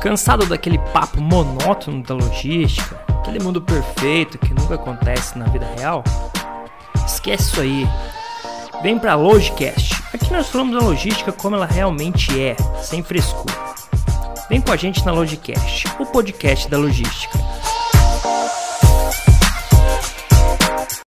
Cansado daquele papo monótono da logística, aquele mundo perfeito que nunca acontece na vida real? Esquece isso aí. Vem pra Logicast. Aqui nós falamos da logística como ela realmente é, sem frescura. Vem com a gente na Logicast, o podcast da logística.